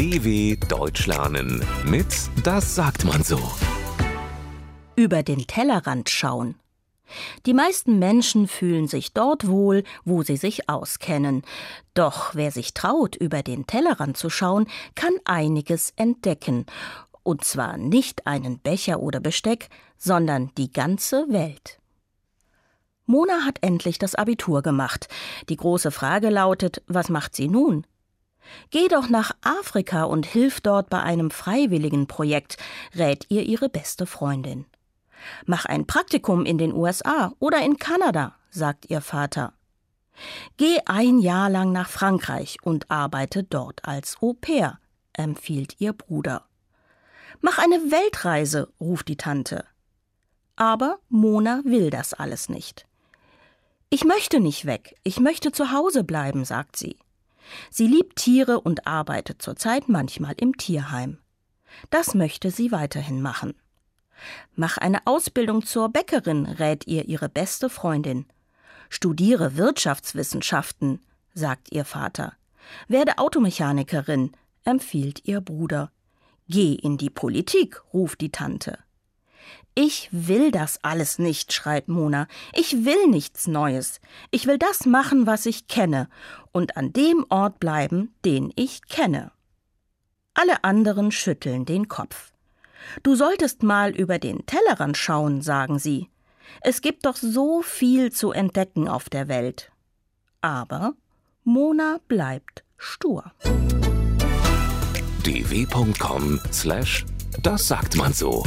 DW Deutsch lernen mit Das sagt man so. Über den Tellerrand schauen. Die meisten Menschen fühlen sich dort wohl, wo sie sich auskennen. Doch wer sich traut, über den Tellerrand zu schauen, kann einiges entdecken. Und zwar nicht einen Becher oder Besteck, sondern die ganze Welt. Mona hat endlich das Abitur gemacht. Die große Frage lautet, was macht sie nun? Geh doch nach Afrika und hilf dort bei einem freiwilligen Projekt, rät ihr ihre beste Freundin. Mach ein Praktikum in den USA oder in Kanada, sagt ihr Vater. Geh ein Jahr lang nach Frankreich und arbeite dort als Au pair, empfiehlt ihr Bruder. Mach eine Weltreise, ruft die Tante. Aber Mona will das alles nicht. Ich möchte nicht weg, ich möchte zu Hause bleiben, sagt sie. Sie liebt Tiere und arbeitet zurzeit manchmal im Tierheim. Das möchte sie weiterhin machen. Mach eine Ausbildung zur Bäckerin, rät ihr ihre beste Freundin. Studiere Wirtschaftswissenschaften, sagt ihr Vater. Werde Automechanikerin, empfiehlt ihr Bruder. Geh in die Politik, ruft die Tante. Ich will das alles nicht, schreit Mona. Ich will nichts Neues. Ich will das machen, was ich kenne, und an dem Ort bleiben, den ich kenne. Alle anderen schütteln den Kopf. Du solltest mal über den Tellerrand schauen, sagen sie. Es gibt doch so viel zu entdecken auf der Welt. Aber Mona bleibt stur. dw.com slash das sagt man so.